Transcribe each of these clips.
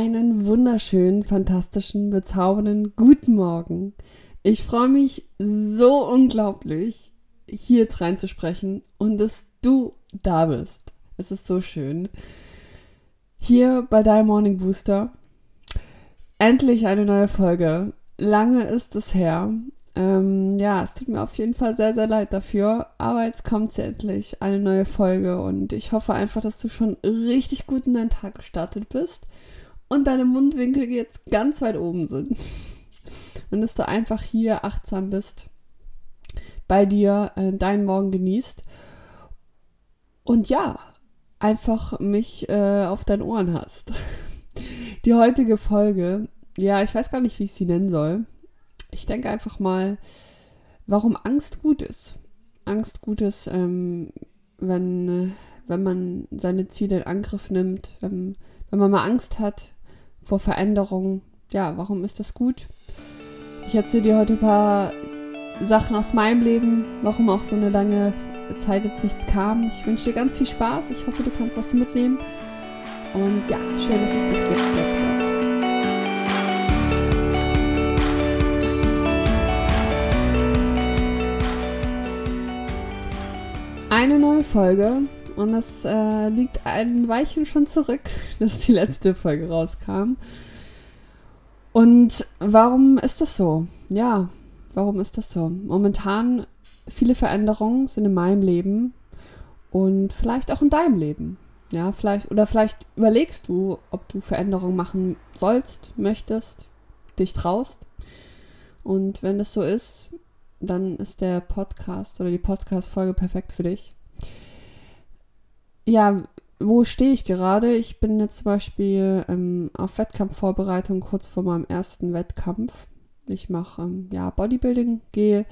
einen wunderschönen, fantastischen, bezaubernden guten Morgen. Ich freue mich so unglaublich, hier reinzusprechen und dass du da bist. Es ist so schön. Hier bei deinem Morning Booster. Endlich eine neue Folge. Lange ist es her. Ähm, ja, es tut mir auf jeden Fall sehr, sehr leid dafür. Aber jetzt kommt ja endlich eine neue Folge und ich hoffe einfach, dass du schon richtig gut in deinen Tag gestartet bist und deine Mundwinkel jetzt ganz weit oben sind. Und dass du einfach hier achtsam bist, bei dir äh, deinen Morgen genießt. Und ja, einfach mich äh, auf deinen Ohren hast. Die heutige Folge, ja, ich weiß gar nicht, wie ich sie nennen soll. Ich denke einfach mal, warum Angst gut ist. Angst gut ist, ähm, wenn, äh, wenn man seine Ziele in Angriff nimmt, wenn, wenn man mal Angst hat, vor Veränderungen. Ja, warum ist das gut? Ich erzähle dir heute ein paar Sachen aus meinem Leben, warum auch so eine lange Zeit jetzt nichts kam. Ich wünsche dir ganz viel Spaß. Ich hoffe, du kannst was mitnehmen. Und ja, schön, dass es dich gibt. Let's go. Eine neue Folge und es äh, liegt ein Weilchen schon zurück, dass die letzte Folge rauskam. Und warum ist das so? Ja, warum ist das so? Momentan viele Veränderungen sind in meinem Leben und vielleicht auch in deinem Leben. Ja, vielleicht, oder vielleicht überlegst du, ob du Veränderungen machen sollst, möchtest, dich traust. Und wenn das so ist, dann ist der Podcast oder die Podcast-Folge perfekt für dich ja, wo stehe ich gerade? Ich bin jetzt zum Beispiel ähm, auf Wettkampfvorbereitung kurz vor meinem ersten Wettkampf. Ich mache ähm, ja Bodybuilding, gehe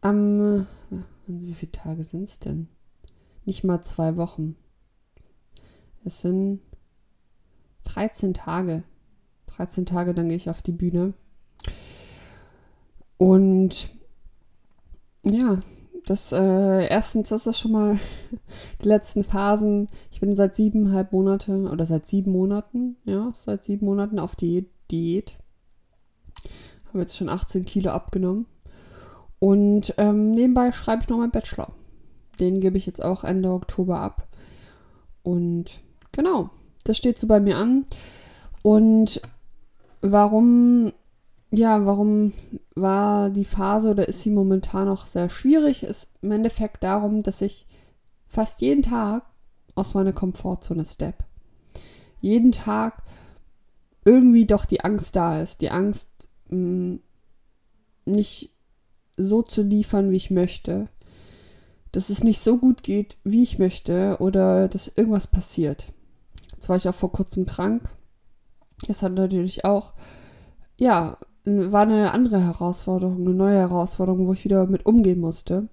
am, äh, wie viele Tage sind es denn? Nicht mal zwei Wochen. Es sind 13 Tage. 13 Tage, dann gehe ich auf die Bühne. Und ja, das äh, erstens ist das schon mal die letzten Phasen. Ich bin seit siebeneinhalb Monate oder seit sieben Monaten, ja, seit sieben Monaten auf Diät. Diät. Habe jetzt schon 18 Kilo abgenommen. Und ähm, nebenbei schreibe ich noch meinen Bachelor. Den gebe ich jetzt auch Ende Oktober ab. Und genau, das steht so bei mir an. Und warum ja, warum war die Phase oder ist sie momentan noch sehr schwierig? Ist im Endeffekt darum, dass ich fast jeden Tag aus meiner Komfortzone step. Jeden Tag irgendwie doch die Angst da ist. Die Angst, mh, mm, nicht so zu liefern, wie ich möchte. Dass es nicht so gut geht, wie ich möchte oder dass irgendwas passiert. Jetzt war ich auch vor kurzem krank. Das hat natürlich auch, ja, war eine andere Herausforderung, eine neue Herausforderung, wo ich wieder mit umgehen musste.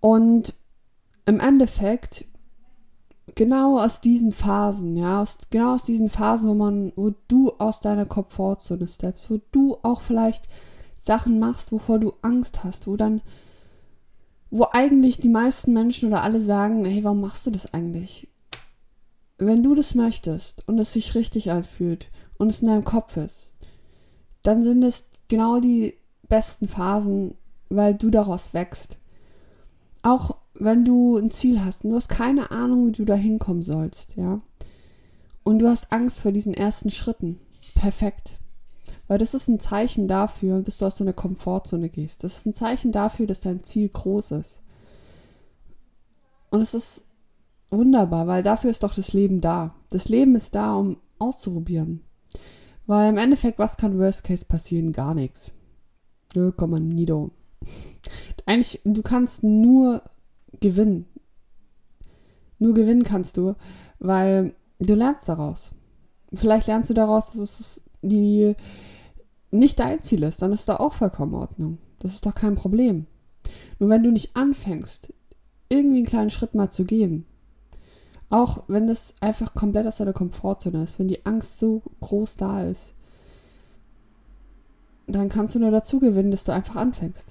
Und im Endeffekt, genau aus diesen Phasen, ja, aus, genau aus diesen Phasen, wo man, wo du aus deiner Komfortzone steppst, wo du auch vielleicht Sachen machst, wovor du Angst hast, wo dann, wo eigentlich die meisten Menschen oder alle sagen, hey, warum machst du das eigentlich? Wenn du das möchtest und es sich richtig anfühlt und es in deinem Kopf ist, dann sind es genau die besten Phasen, weil du daraus wächst. Auch wenn du ein Ziel hast und du hast keine Ahnung, wie du da hinkommen sollst, ja. Und du hast Angst vor diesen ersten Schritten. Perfekt. Weil das ist ein Zeichen dafür, dass du aus deiner Komfortzone gehst. Das ist ein Zeichen dafür, dass dein Ziel groß ist. Und es ist wunderbar, weil dafür ist doch das Leben da. Das Leben ist da, um auszuprobieren. Weil im Endeffekt, was kann Worst Case passieren? Gar nichts. 0, nido. Eigentlich, du kannst nur gewinnen. Nur gewinnen kannst du, weil du lernst daraus. Vielleicht lernst du daraus, dass es die nicht dein Ziel ist, dann ist da auch vollkommen Ordnung. Das ist doch kein Problem. Nur wenn du nicht anfängst, irgendwie einen kleinen Schritt mal zu gehen, auch wenn das einfach komplett aus deiner Komfortzone ist, wenn die Angst so groß da ist, dann kannst du nur dazu gewinnen, dass du einfach anfängst.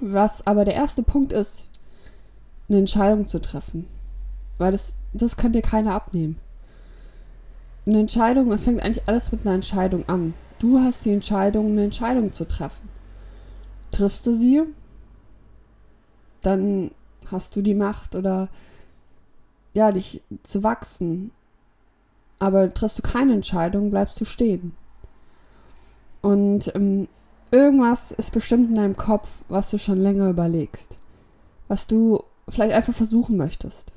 Was aber der erste Punkt ist, eine Entscheidung zu treffen. Weil das, das kann dir keiner abnehmen. eine Entscheidung, es fängt eigentlich alles mit einer Entscheidung an. Du hast die Entscheidung, eine Entscheidung zu treffen. Triffst du sie, dann hast du die Macht oder ja, dich zu wachsen. Aber triffst du keine Entscheidung, bleibst du stehen. Und ähm, irgendwas ist bestimmt in deinem Kopf, was du schon länger überlegst. Was du vielleicht einfach versuchen möchtest.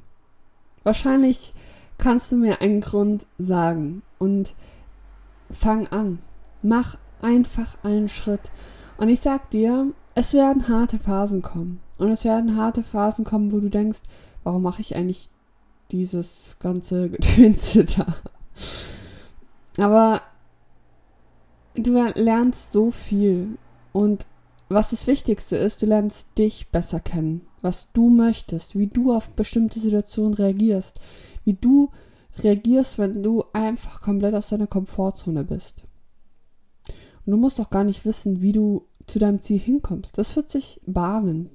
Wahrscheinlich kannst du mir einen Grund sagen und fang an. Mach einfach einen Schritt. Und ich sag dir, es werden harte Phasen kommen. Und es werden harte Phasen kommen, wo du denkst, warum mache ich eigentlich dieses ganze Gedönse da? Aber du lernst so viel. Und was das Wichtigste ist, du lernst dich besser kennen. Was du möchtest, wie du auf bestimmte Situationen reagierst. Wie du reagierst, wenn du einfach komplett aus deiner Komfortzone bist. Und du musst auch gar nicht wissen, wie du zu deinem Ziel hinkommst. Das wird sich bahnen.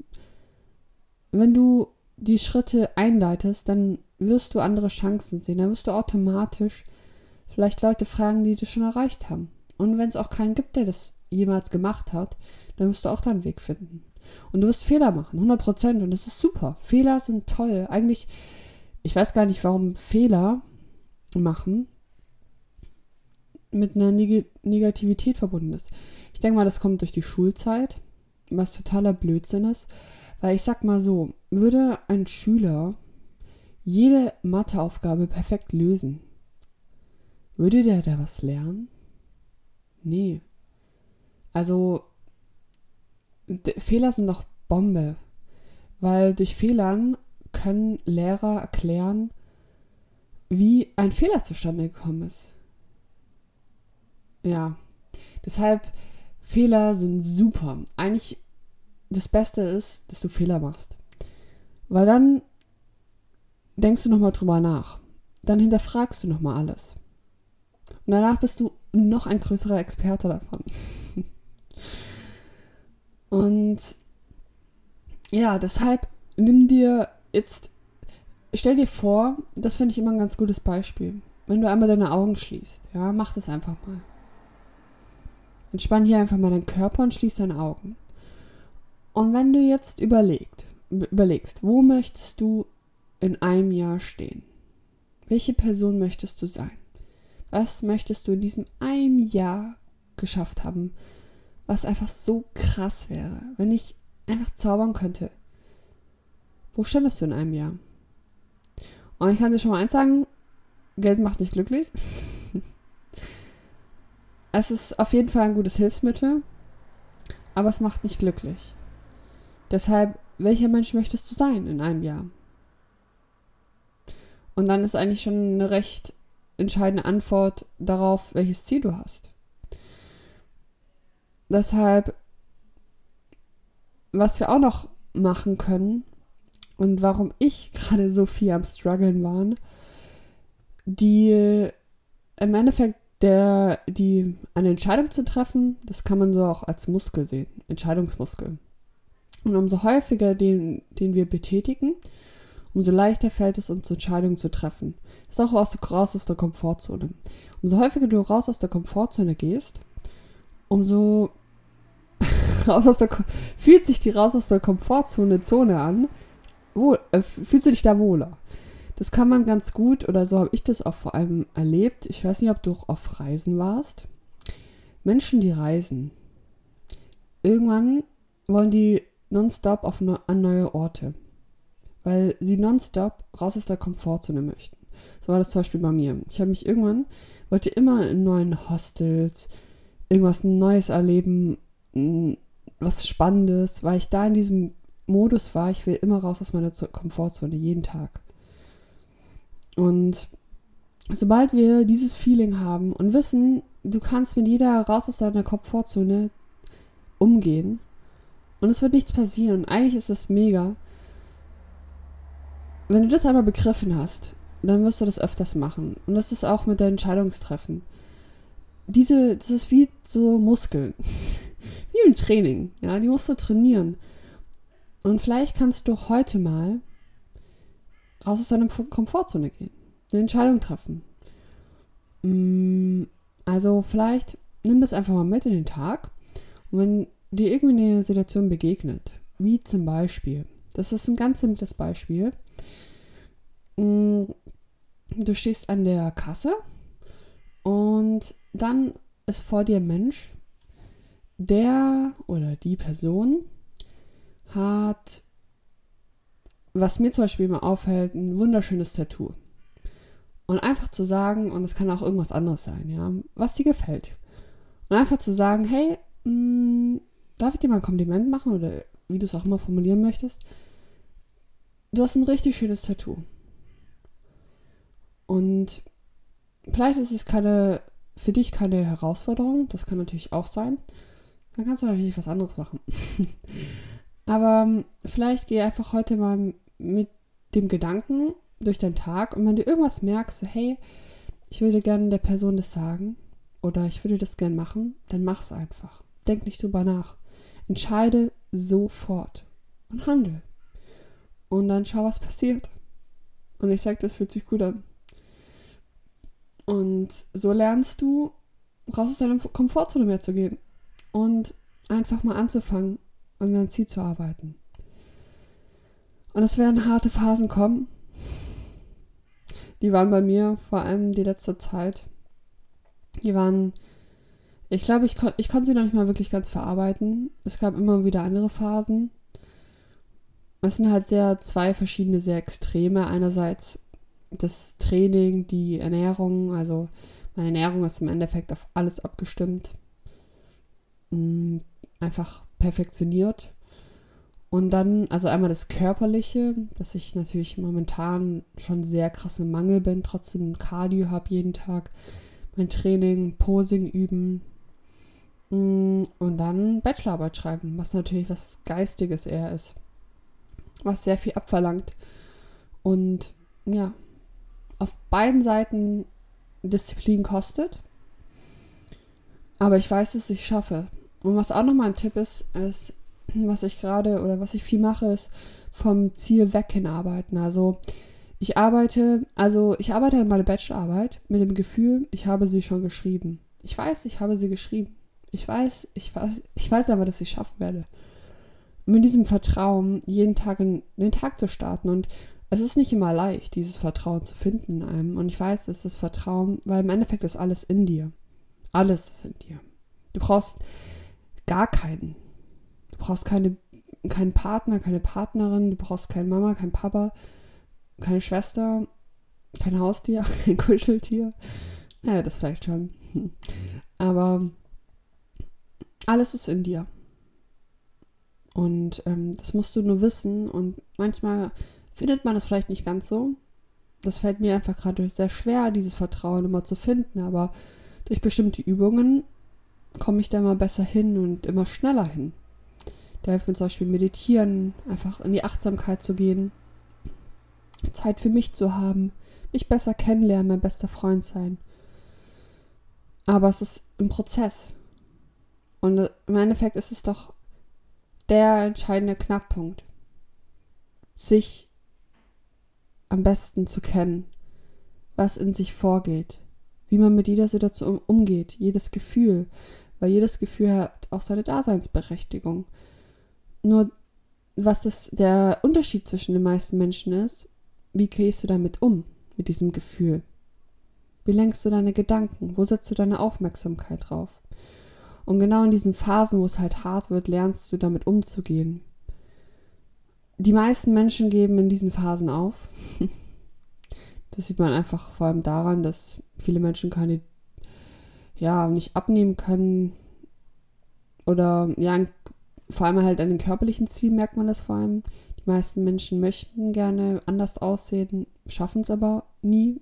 Wenn du die Schritte einleitest, dann wirst du andere Chancen sehen. Dann wirst du automatisch vielleicht Leute fragen, die das schon erreicht haben. Und wenn es auch keinen gibt, der das jemals gemacht hat, dann wirst du auch deinen Weg finden. Und du wirst Fehler machen, 100 Prozent. Und das ist super. Fehler sind toll. Eigentlich, ich weiß gar nicht, warum Fehler machen mit einer Neg Negativität verbunden ist. Ich denke mal, das kommt durch die Schulzeit, was totaler Blödsinn ist. Weil ich sag mal so, würde ein Schüler jede Matheaufgabe perfekt lösen, würde der da was lernen? Nee. Also, Fehler sind doch Bombe. Weil durch Fehlern können Lehrer erklären, wie ein Fehler zustande gekommen ist. Ja. Deshalb, Fehler sind super. Eigentlich das Beste ist, dass du Fehler machst. Weil dann denkst du nochmal drüber nach. Dann hinterfragst du nochmal alles. Und danach bist du noch ein größerer Experte davon. Und ja, deshalb nimm dir jetzt, stell dir vor, das finde ich immer ein ganz gutes Beispiel. Wenn du einmal deine Augen schließt, ja, mach das einfach mal. Entspann hier einfach mal deinen Körper und schließ deine Augen. Und wenn du jetzt überlegt, überlegst, wo möchtest du in einem Jahr stehen? Welche Person möchtest du sein? Was möchtest du in diesem einem Jahr geschafft haben, was einfach so krass wäre, wenn ich einfach zaubern könnte? Wo standest du in einem Jahr? Und ich kann dir schon mal eins sagen, Geld macht nicht glücklich. es ist auf jeden Fall ein gutes Hilfsmittel, aber es macht nicht glücklich. Deshalb, welcher Mensch möchtest du sein in einem Jahr? Und dann ist eigentlich schon eine recht entscheidende Antwort darauf, welches Ziel du hast. Deshalb, was wir auch noch machen können und warum ich gerade so viel am Struggeln war, die im Endeffekt der, die eine Entscheidung zu treffen, das kann man so auch als Muskel sehen, Entscheidungsmuskel. Und umso häufiger den, den wir betätigen, umso leichter fällt es uns, Entscheidungen zu treffen. Das ist auch aus raus aus der Komfortzone. Umso häufiger du raus aus der Komfortzone gehst, umso raus aus der fühlt sich die raus aus der Komfortzone Zone an, wohl, äh, fühlst du dich da wohler. Das kann man ganz gut, oder so habe ich das auch vor allem erlebt. Ich weiß nicht, ob du auch auf Reisen warst. Menschen, die reisen, irgendwann wollen die nonstop auf ne, an neue Orte. Weil sie nonstop raus aus der Komfortzone möchten. So war das zum Beispiel bei mir. Ich habe mich irgendwann, wollte immer in neuen Hostels irgendwas Neues erleben, was Spannendes, weil ich da in diesem Modus war, ich will immer raus aus meiner Komfortzone, jeden Tag. Und sobald wir dieses Feeling haben und wissen, du kannst mit jeder raus aus deiner Komfortzone umgehen, und es wird nichts passieren. Eigentlich ist das mega. Wenn du das einmal begriffen hast, dann wirst du das öfters machen. Und das ist auch mit deinen Entscheidungstreffen. Diese, das ist wie so Muskeln. wie im Training. Ja, die musst du trainieren. Und vielleicht kannst du heute mal raus aus deiner Komfortzone gehen. Eine Entscheidung treffen. Mm, also vielleicht nimm das einfach mal mit in den Tag. Und wenn dir irgendwie eine Situation begegnet, wie zum Beispiel, das ist ein ganz simples Beispiel, mm, du stehst an der Kasse und dann ist vor dir ein Mensch, der oder die Person hat, was mir zum Beispiel immer auffällt, ein wunderschönes Tattoo. Und einfach zu sagen, und es kann auch irgendwas anderes sein, ja, was dir gefällt. Und einfach zu sagen, hey, mh, mm, darf ich dir mal ein Kompliment machen oder wie du es auch immer formulieren möchtest? Du hast ein richtig schönes Tattoo. Und vielleicht ist es keine, für dich keine Herausforderung, das kann natürlich auch sein. Dann kannst du natürlich was anderes machen. Aber ähm, vielleicht geh einfach heute mal mit dem Gedanken durch deinen Tag und wenn du irgendwas merkst, so, hey, ich würde gerne der Person das sagen oder ich würde das gerne machen, dann mach's einfach. Denk nicht drüber nach. Entscheide sofort und handel. Und dann schau, was passiert. Und ich sag, das fühlt sich gut an. Und so lernst du, raus aus deiner Komfortzone mehr zu gehen und einfach mal anzufangen, an dein Ziel zu arbeiten. Und es werden harte Phasen kommen. Die waren bei mir vor allem die letzte Zeit. Die waren, ich glaube, ich, kon ich konnte sie noch nicht mal wirklich ganz verarbeiten. Es gab immer wieder andere Phasen. Es sind halt sehr zwei verschiedene, sehr extreme. Einerseits das Training, die Ernährung, also meine Ernährung ist im Endeffekt auf alles abgestimmt. Mm, einfach perfektioniert. Und dann, also einmal das Körperliche, dass ich natürlich momentan schon sehr krass im Mangel bin, trotzdem Cardio habe jeden Tag, mein Training, Posing üben und dann Bachelorarbeit schreiben, was natürlich was Geistiges eher ist, was sehr viel abverlangt. Und ja, auf beiden Seiten Disziplin kostet, aber ich weiß, dass ich schaffe. Und was auch nochmal ein Tipp ist, ist, was ich gerade oder was ich viel mache, ist vom Ziel weg hin arbeiten. Also ich arbeite, also ich arbeite an meiner Bachelorarbeit mit dem Gefühl, ich habe sie schon geschrieben. Ich weiß, ich habe sie geschrieben. Ich weiß, ich weiß, ich weiß aber, dass ich es schaffen werde. Und mit diesem Vertrauen jeden Tag in den Tag zu starten. Und es ist nicht immer leicht, dieses Vertrauen zu finden in einem. Und ich weiß, es ist Vertrauen, weil im Endeffekt ist alles in dir. Alles ist in dir. Du brauchst gar keinen. Du brauchst keine, keinen Partner, keine Partnerin, du brauchst keine Mama, kein Papa, keine Schwester, kein Haustier, kein Kuscheltier. Naja, das vielleicht schon. Aber alles ist in dir. Und ähm, das musst du nur wissen. Und manchmal findet man das vielleicht nicht ganz so. Das fällt mir einfach gerade sehr schwer, dieses Vertrauen immer zu finden. Aber durch bestimmte Übungen komme ich da immer besser hin und immer schneller hin. Da hilft mir zum Beispiel meditieren, einfach in die Achtsamkeit zu gehen, Zeit für mich zu haben, mich besser kennenlernen, mein bester Freund sein. Aber es ist ein Prozess. Und im Endeffekt ist es doch der entscheidende Knackpunkt, sich am besten zu kennen, was in sich vorgeht, wie man mit jeder Situation umgeht, jedes Gefühl, weil jedes Gefühl hat auch seine Daseinsberechtigung. Nur was das der Unterschied zwischen den meisten Menschen ist, wie gehst du damit um, mit diesem Gefühl? Wie lenkst du deine Gedanken? Wo setzt du deine Aufmerksamkeit drauf? Und genau in diesen Phasen, wo es halt hart wird, lernst du damit umzugehen. Die meisten Menschen geben in diesen Phasen auf. Das sieht man einfach vor allem daran, dass viele Menschen keine ja, nicht abnehmen können. Oder ja, vor allem halt an den körperlichen Zielen merkt man das vor allem. Die meisten Menschen möchten gerne anders aussehen, schaffen es aber nie.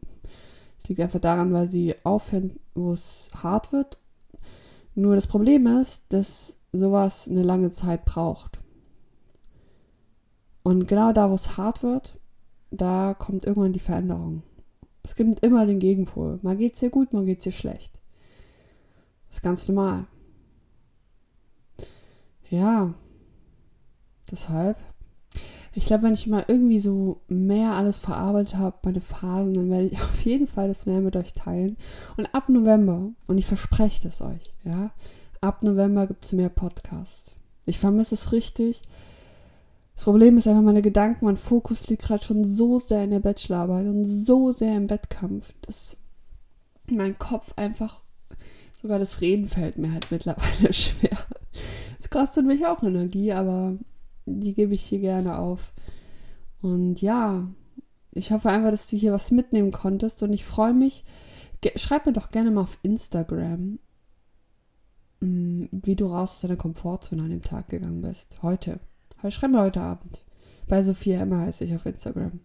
Es liegt einfach daran, weil sie aufhören, wo es hart wird. Nur das Problem ist, dass sowas eine lange Zeit braucht. Und genau da, wo es hart wird, da kommt irgendwann die Veränderung. Es gibt immer den Gegenpol. Mal geht es dir gut, mal geht es dir schlecht. Das ist ganz normal. Ja, deshalb, ich glaube, wenn ich mal irgendwie so mehr alles verarbeitet habe, meine Phasen, dann werde ich auf jeden Fall das mehr mit euch teilen. Und ab November, und ich verspreche es euch, ja, ab November gibt es mehr Podcasts. Ich vermisse es richtig. Das Problem ist einfach, meine Gedanken, mein Fokus liegt gerade schon so sehr in der Bachelorarbeit und so sehr im Wettkampf, dass mein Kopf einfach, sogar das Reden fällt mir halt mittlerweile schwer. Es kostet mich auch Energie, aber die gebe ich hier gerne auf. Und ja, ich hoffe einfach, dass du hier was mitnehmen konntest und ich freue mich. Schreib mir doch gerne mal auf Instagram, mm, wie du raus aus deiner Komfortzone an dem Tag gegangen bist. Heute. Schreib mir heute Abend. Bei Sophia Emma heiße ich auf Instagram.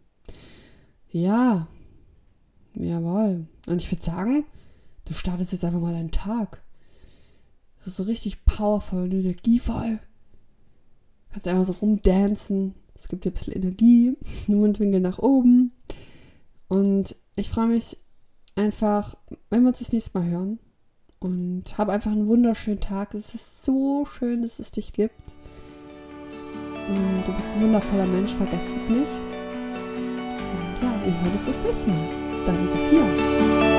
Ja. Jawohl. Und ich würde sagen, du startest jetzt einfach mal deinen Tag. Das ist so richtig powervoll und energievoll. Kannst einfach so rumdancen. Es gibt dir ein bisschen Energie. Mundwinkel nach oben. Und ich freue mich einfach, wenn wir uns das nächste Mal hören. Und habe einfach einen wunderschönen Tag. Es ist so schön, dass es dich gibt. Und du bist ein wundervoller Mensch, vergesst es nicht. Und ja, wir hören uns das nächste Mal. Deine Sophia.